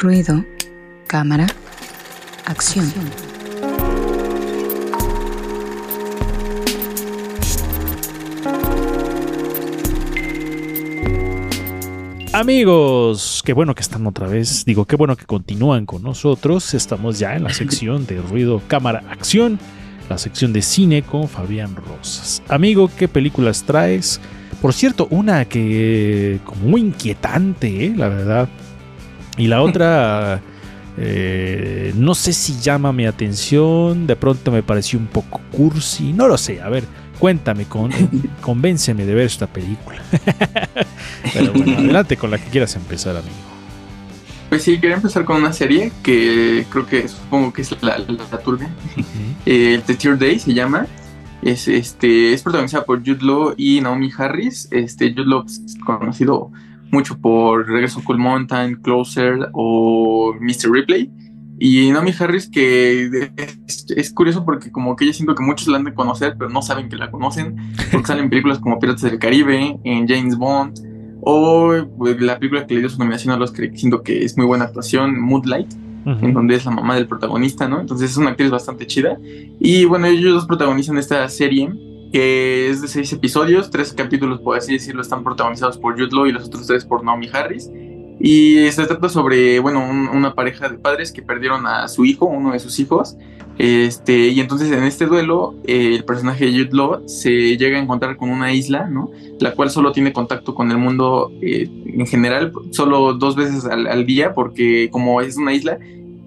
Ruido, cámara, acción. Amigos, qué bueno que están otra vez. Digo, qué bueno que continúan con nosotros. Estamos ya en la sección de ruido, cámara, acción. La sección de cine con Fabián Rosas. Amigo, ¿qué películas traes? Por cierto, una que muy inquietante, ¿eh? la verdad. Y la otra, eh, no sé si llama mi atención. De pronto me pareció un poco cursi. No lo sé. A ver, Cuéntame, con, convénceme de ver esta película. Pero bueno, adelante con la que quieras empezar, amigo. Pues sí, quería empezar con una serie que creo que supongo que es la, la, turbia. Eh, The Tear Day se llama. Es, este, es protagonizada por Jude Law y Naomi Harris. Este, Jude Law es conocido mucho por Regreso Cool Mountain, Closer o Mr. Ripley. Y Naomi Harris, que es, curioso porque como que ella siento que muchos la han de conocer, pero no saben que la conocen, porque salen en películas como Piratas del Caribe, en James Bond, o pues, la película que le dio su nominación a los que siento que es muy buena actuación, Moonlight, en donde es la mamá del protagonista, ¿no? Entonces es una actriz bastante chida. Y bueno, ellos dos protagonizan esta serie, que es de seis episodios, tres capítulos, por así decirlo, están protagonizados por Jude y los otros tres por Naomi Harris. Y se trata sobre, bueno, una pareja de padres que perdieron a su hijo, uno de sus hijos. Este, y entonces en este duelo, eh, el personaje de Jude se llega a encontrar con una isla, ¿no? La cual solo tiene contacto con el mundo eh, en general, solo dos veces al, día, porque como es una isla,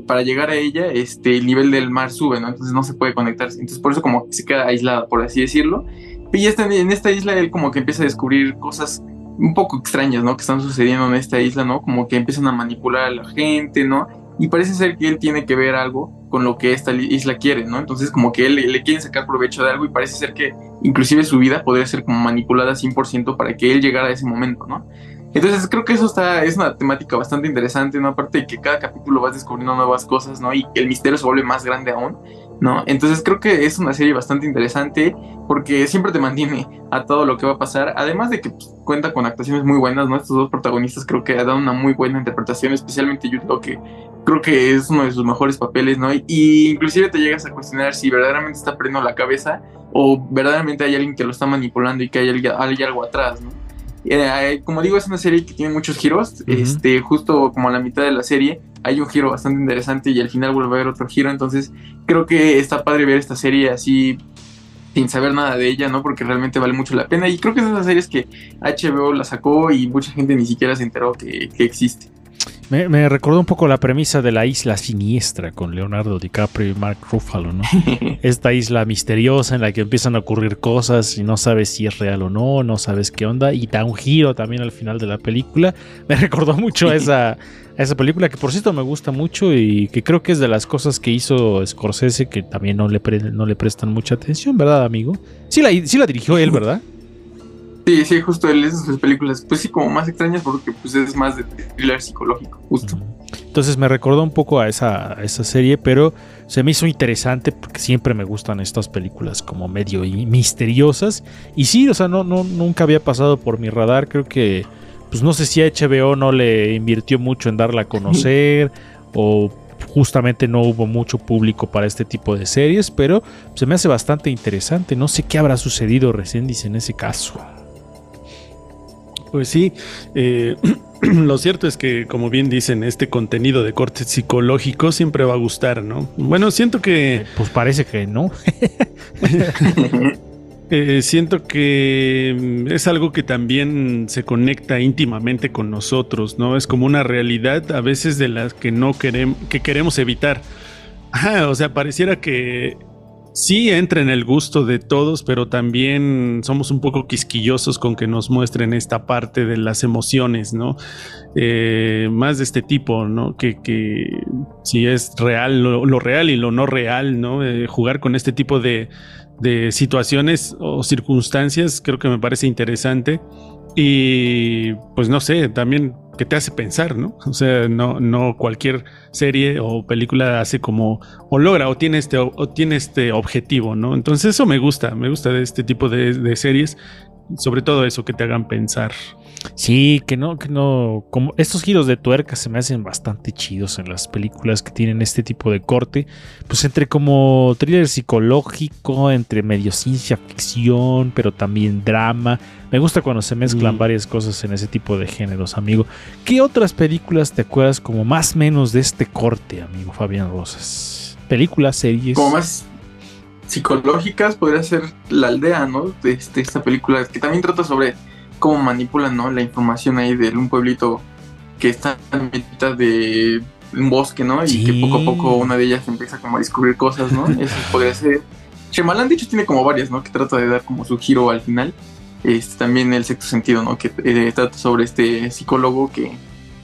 para llegar a ella, este, el nivel del mar sube, ¿no? Entonces no se puede conectar. Entonces por eso como se queda aislada, por así decirlo. Y está en esta isla él como que empieza a descubrir cosas un poco extrañas, ¿no? Que están sucediendo en esta isla, ¿no? Como que empiezan a manipular a la gente, ¿no? Y parece ser que él tiene que ver algo con lo que esta isla quiere, ¿no? Entonces como que él le, quiere sacar provecho de algo y parece ser que inclusive su vida podría ser como manipulada 100% para que él llegara a ese momento, ¿no? Entonces creo que eso está, es una temática bastante interesante, ¿no? Aparte de que cada capítulo vas descubriendo nuevas cosas, ¿no? Y el misterio se vuelve más grande aún. ¿no? Entonces creo que es una serie bastante interesante porque siempre te mantiene a todo lo que va a pasar, además de que pues, cuenta con actuaciones muy buenas, ¿no? Estos dos protagonistas creo que dan una muy buena interpretación, especialmente Yuto, que creo que es uno de sus mejores papeles, ¿no? Y, inclusive te llegas a cuestionar si verdaderamente está perdiendo la cabeza o verdaderamente hay alguien que lo está manipulando y que hay, hay algo atrás, ¿no? Eh, como digo, es una serie que tiene muchos giros. Este, justo como a la mitad de la serie hay un giro bastante interesante y al final vuelve a haber otro giro. Entonces, creo que está padre ver esta serie así sin saber nada de ella, ¿no? Porque realmente vale mucho la pena. Y creo que es de esas series que HBO la sacó y mucha gente ni siquiera se enteró que existe. Me, recordó un poco la premisa de la isla siniestra con Leonardo DiCaprio y Mark Ruffalo, ¿no? Esta isla misteriosa en la que empiezan a ocurrir cosas y no sabes si es real o no, no sabes qué onda, y da un giro también al final de la película. Me recordó mucho a esa, esa película que por cierto me gusta mucho y que creo que es de las cosas que hizo Scorsese que también no le, no le prestan mucha atención, ¿verdad, amigo? Sí la, sí la dirigió él, ¿verdad? Sí, sí, justo él es sus películas, pues sí, como más extrañas porque pues es más de thriller psicológico, justo. Entonces me recordó un poco a esa, esa serie, pero se me hizo interesante porque siempre me gustan estas películas como medio misteriosas. Y sí, o sea, no, no, nunca había pasado por mi radar. Creo que, pues no sé si HBO no le invirtió mucho en darla a conocer o justamente no hubo mucho público para este tipo de series, pero se me hace bastante interesante. No sé qué habrá sucedido recién, dice en ese caso. Pues sí, eh, lo cierto es que, como bien dicen, este contenido de corte psicológico siempre va a gustar, ¿no? Bueno, siento que... Pues parece que no. Eh, siento que mm, es algo que también se conecta íntimamente con nosotros, ¿no? Es como una realidad a veces de las que no queremos, que queremos evitar. o sea, pareciera que sí entra en el gusto de todos, pero también somos un poco quisquillosos con que nos muestren esta parte de las emociones, ¿no? Eh, más de este tipo, ¿no? Que, si es real, lo, real y lo no real, ¿no? Eh, jugar con este tipo de, de situaciones o circunstancias creo que me parece interesante. Y pues no sé, también que te hace pensar, ¿no? O sea, no, no cualquier serie o película hace como, o logra, o tiene este, o tiene este objetivo, ¿no? Entonces eso me gusta, me gusta de este tipo de, series. Sobre todo eso, que te hagan pensar. Sí, que no, que no. Como estos giros de tuerca se me hacen bastante chidos en las películas que tienen este tipo de corte. Pues entre como thriller psicológico, entre medio ciencia ficción, pero también drama. Me gusta cuando se mezclan Mm. varias cosas en ese tipo de géneros, amigo. ¿Qué otras películas te acuerdas como más o menos de este corte, amigo Fabián Rosas? Películas, series. Como más psicológicas, podría ser La Aldea, ¿no? De este, esta película que también trata sobre cómo manipulan, ¿no? La información ahí de un pueblito que está en mitad de un bosque, ¿no? Y Sí. que poco a poco una de ellas empieza como a descubrir cosas, ¿no? Eso podría ser. Shyamalan, de hecho, tiene como varias, ¿no? Que trata de dar como su giro al final. Este, también el sexto sentido, ¿no? Que eh, trata sobre este psicólogo que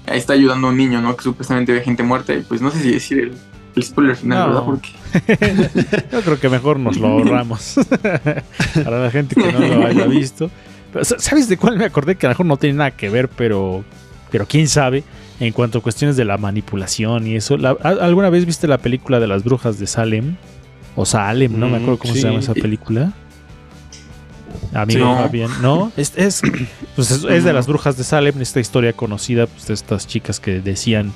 está ayudando a un niño, ¿no? Que supuestamente ve gente muerta. Y pues no sé si decir el, el spoiler final, No. ¿verdad? Porque Yo creo que mejor nos lo ahorramos. Para la gente que no lo haya visto. Pero, ¿Sabes de cuál me acordé? Que a lo mejor no tiene nada que ver, pero, pero quién sabe. En cuanto a cuestiones de la manipulación y eso. La- ¿a- ¿Alguna vez viste la película de las brujas de Salem? O Salem, no me Mm, acuerdo cómo sí. se llama esa película. Amigo Sí. No. Fabián, ¿no? Es, es, pues es, es de las brujas de Salem, esta historia conocida pues, de estas chicas que decían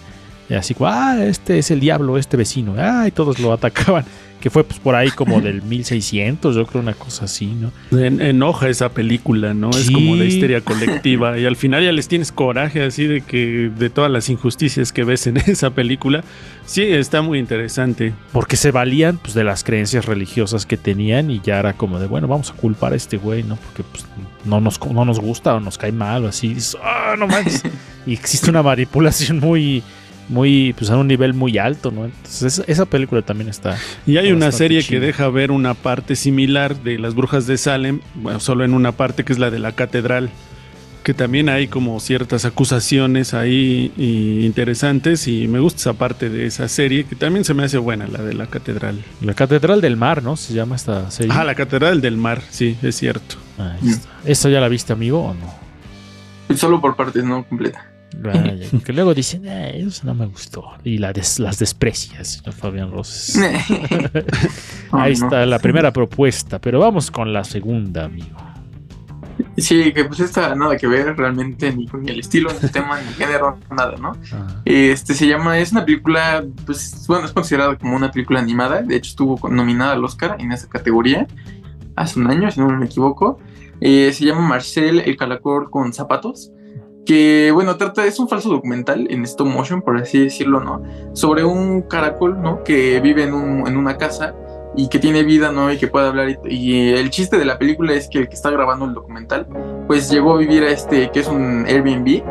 eh, así como, ah, este es el diablo, este vecino, ah, y todos lo atacaban, que fue pues por ahí como del 1600, yo creo una cosa así, ¿no? En- enoja esa película, ¿no? Es como de histeria colectiva. Y al final ya les tienes coraje así de que de todas las injusticias que ves en esa película. Sí, está muy interesante. Porque se valían pues de las creencias religiosas que tenían y ya era como de, bueno, vamos a culpar a este güey, ¿no? Porque pues no nos, no nos gusta o nos cae mal o así, ah, no manches. y existe una manipulación muy... Muy, pues a un nivel muy alto, ¿no? Entonces, esa, esa película también está. Y hay una serie que deja ver una parte similar de las brujas de Salem, bueno, solo en una parte que es la de la catedral, que también hay como ciertas acusaciones ahí y interesantes y me gusta esa parte de esa serie que también se me hace buena, la de la catedral. La Catedral del Mar, ¿no? Se llama esta serie. Ah, la catedral del mar, sí, es cierto. Ahí está. ¿Esa ya la viste, amigo, o no? solo por partes, no completa. Porque luego dicen, "Eh, eso no me gustó. Y la des- las desprecias, ¿no, Fabián Rosas. Ahí no. está la primera propuesta, pero vamos con la segunda, amigo. Sí, que pues esta nada que ver realmente ni con el estilo, ni el tema, ni el género, nada, ¿no? Este se llama, es una película, pues bueno, es considerada como una película animada. De hecho, estuvo nominada al Oscar en esa categoría hace un año, si no me equivoco. Eh, se llama Marcel, el calacor con zapatos. Que bueno, trata, es un falso documental en stop motion, por así decirlo, ¿no? Sobre un caracol, ¿no? Que vive en, un- en una casa y que tiene vida, ¿no? Y que puede hablar. Y, y el chiste de la película es que el que está grabando el documental, pues llegó a vivir a este, que es un Airbnb,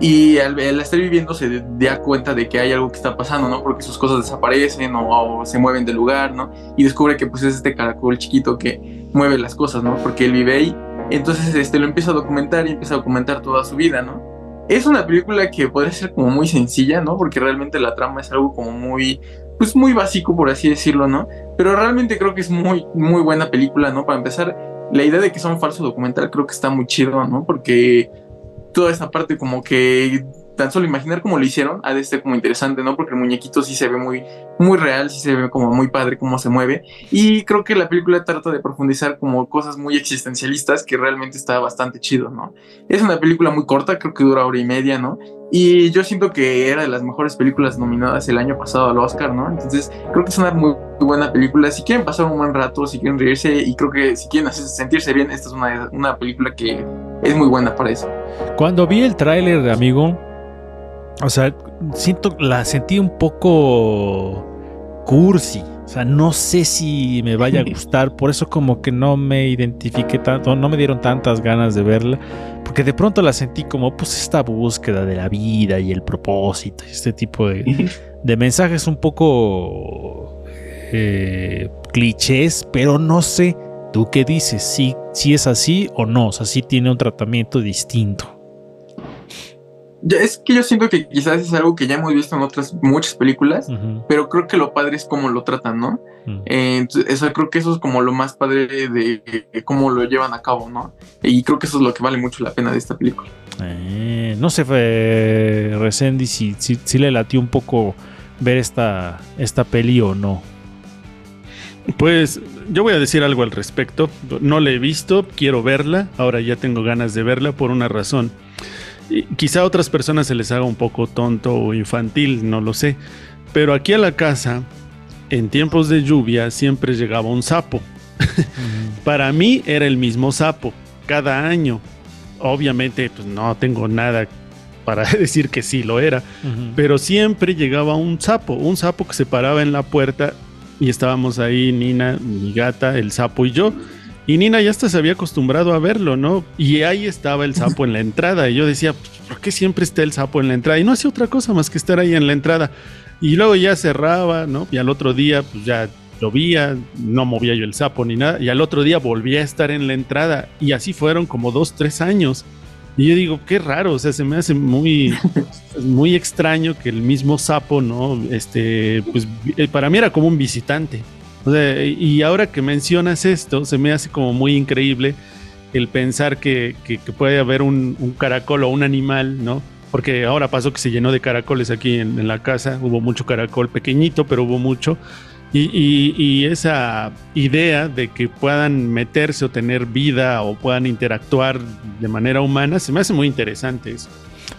y al, al estar viviendo se da cuenta de que hay algo que está pasando, ¿no? Porque sus cosas desaparecen o, o se mueven del lugar, ¿no? Y descubre que pues es este caracol chiquito que mueve las cosas, ¿no? Porque él vive ahí. Entonces este, lo empieza a documentar y empieza a documentar toda su vida, ¿no? Es una película que podría ser como muy sencilla, ¿no? Porque realmente la trama es algo como muy, pues muy básico, por así decirlo, ¿no? Pero realmente creo que es muy, muy buena película, ¿no? Para empezar, la idea de que sea un falso documental creo que está muy chido, ¿no? Porque toda esa parte como que tan solo imaginar cómo lo hicieron ha de ser como interesante, ¿no? Porque el muñequito sí se ve muy, muy real, sí se ve como muy padre cómo se mueve. Y creo que la película trata de profundizar como cosas muy existencialistas que realmente está bastante chido, ¿no? Es una película muy corta, creo que dura hora y media, ¿no? Y yo siento que era de las mejores películas nominadas el año pasado al Oscar, ¿no? Entonces creo que es una muy, buena película. Si quieren pasar un buen rato, si quieren reírse y creo que si quieren hacerse sentirse bien, esta es una, una película que es muy buena para eso. Cuando vi el tráiler, amigo, o sea, siento, la sentí un poco cursi. O sea, no sé si me vaya a gustar. Por eso como que no me identifiqué tanto, no me dieron tantas ganas de verla. Porque de pronto la sentí como pues esta búsqueda de la vida y el propósito y este tipo de, de mensajes un poco eh, clichés, pero no sé. ¿Tú qué dices? ¿Si si es así o no? O sea, si tiene un tratamiento distinto. Ya, es que yo siento que quizás es algo que ya hemos visto en otras muchas películas, pero creo que lo padre es cómo lo tratan, ¿no? ujú. Eh, entonces, eso, creo que eso es como lo más padre de, de cómo lo llevan a cabo, ¿no? Y creo que eso es lo que vale mucho la pena de esta película. Eh, no sé, eh, Resendi, si, si, si le latió un poco ver esta, esta peli o no. Pues yo voy a decir algo al respecto. No la he visto, quiero verla. Ahora ya tengo ganas de verla por una razón. Quizá a otras personas se les haga un poco tonto o infantil, no lo sé. Pero aquí a la casa, en tiempos de lluvia, siempre llegaba un sapo. Para mí era el mismo sapo, cada año. Obviamente, pues no tengo nada para decir que sí lo era, pero siempre llegaba un sapo, un sapo que se paraba en la puerta y estábamos ahí, Nina, mi gata, el sapo y yo. Y Nina ya hasta se había acostumbrado a verlo, ¿no? Y ahí estaba el sapo en la entrada. Y yo decía, ¿por qué siempre está el sapo en la entrada? Y no hacía otra cosa más que estar ahí en la entrada. Y luego ya cerraba, ¿no? Y al otro día, pues ya llovía, no movía yo el sapo ni nada. Y al otro día volvía a estar en la entrada. Y así fueron como dos, tres años. Y yo digo, qué raro, o sea, se me hace muy, muy extraño que el mismo sapo, ¿no? Este, pues eh, para mí era como un visitante. O sea, y ahora que mencionas esto, se me hace como muy increíble el pensar que, puede haber un, caracol o un animal, ¿no? Porque ahora pasó que se llenó de caracoles aquí en, en la casa, hubo mucho caracol pequeñito, pero hubo mucho. Y, esa idea de que puedan meterse o tener vida o puedan interactuar de manera humana, se me hace muy interesante eso.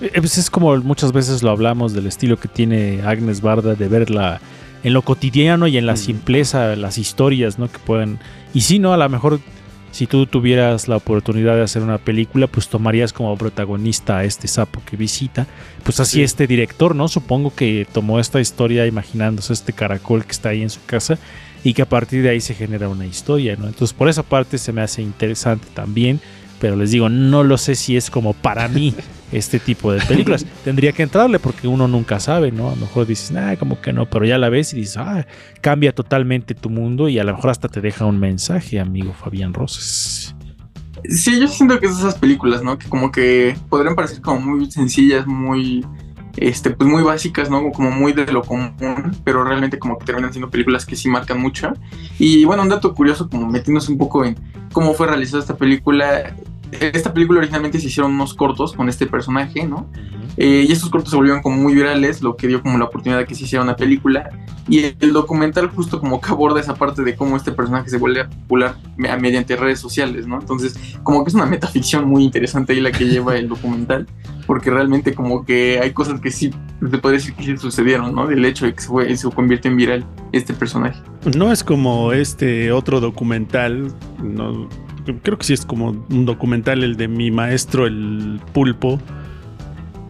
Eh, pues es como muchas veces lo hablamos del estilo que tiene Agnes Barda de verla en lo cotidiano y en la simpleza, las historias, ¿no? Que puedan. Y si no, a lo mejor si tú tuvieras la oportunidad de hacer una película, pues tomarías como protagonista a este sapo que visita. Pues así este director, ¿no? Supongo que tomó esta historia imaginándose este caracol que está ahí en su casa y que a partir de ahí se genera una historia, ¿no? Entonces por esa parte se me hace interesante también, pero les digo, no lo sé si es como para mí este tipo de películas. Tendría que entrarle porque uno nunca sabe, ¿no? A lo mejor dices, ah, como que no, pero ya la ves y dices, ah, cambia totalmente tu mundo y a lo mejor hasta te deja un mensaje, amigo Fabián Roses. Sí, yo siento que es esas películas, ¿no? Que como que podrían parecer como muy sencillas, muy, este, pues muy básicas, ¿no? Como muy de lo común, pero realmente como que terminan siendo películas que sí marcan mucho. Y bueno, un dato curioso, como metiéndose un poco en cómo fue realizada esta película, esta película originalmente se hicieron unos cortos con este personaje, ¿no? Eh, y estos cortos se volvieron como muy virales, lo que dio como la oportunidad de que se hiciera una película. Y el documental justo como que aborda esa parte de cómo este personaje se vuelve popular mediante redes sociales, ¿no? Entonces, como que es una metaficción muy interesante ahí la que lleva el documental, porque realmente como que hay cosas que sí, te puede decir que sí sucedieron, ¿no? Del hecho de que se, fue, se convierte en viral este personaje. No es como este otro documental, no creo que sí es como un documental, el de mi maestro, el pulpo.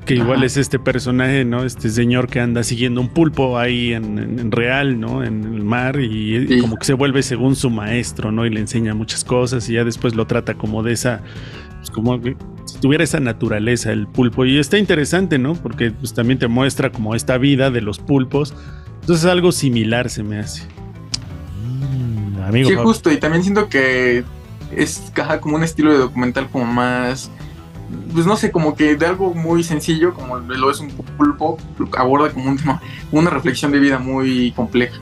Que igual es este personaje, ¿no? Este señor que anda siguiendo un pulpo ahí en, real, ¿no? En el mar y, como que se vuelve según su maestro, ¿no? Y le enseña muchas cosas y ya después lo trata como de esa, pues como si tuviera esa naturaleza el pulpo. Y está interesante, ¿no? Porque pues también te muestra como esta vida de los pulpos. Entonces algo similar se me hace. Mm, amigo, sí, justo. Y también siento que es caja como un estilo de documental como más pues no sé, como que de algo muy sencillo, como lo es un pulpo, aborda como un una reflexión de vida muy compleja.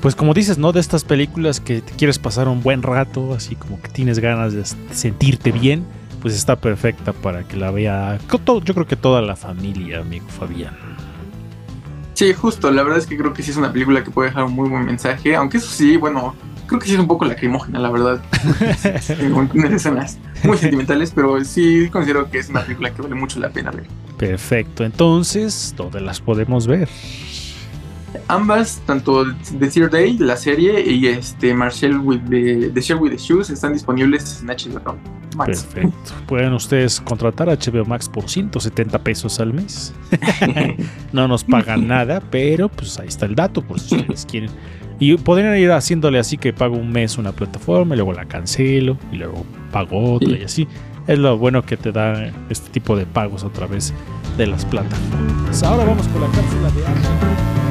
Pues como dices, ¿no? De estas películas que te quieres pasar un buen rato, así como que tienes ganas de sentirte bien, pues está perfecta para que la vea yo creo que toda la familia, amigo Fabián. Sí, justo, la verdad es que creo que sí es una película que puede dejar un muy buen mensaje, aunque eso sí, bueno, creo que sí es un poco lacrimógena, la verdad. Tiene escenas muy sentimentales, pero sí considero que es una película que vale mucho la pena ver. Perfecto, entonces, ¿dónde las podemos ver? Ambas, tanto The Third Day, la serie, y este Marcel with the, the with the Shoes están disponibles en HBO Max. Perfecto. Pueden ustedes contratar a HBO Max por 170 pesos al mes. no nos pagan nada, pero pues ahí está el dato por si ustedes quieren y podrían ir haciéndole así que pago un mes una plataforma y luego la cancelo y luego pago otra y así. Es lo bueno que te da este tipo de pagos a través de las plataformas. Ahora vamos con la cápsula de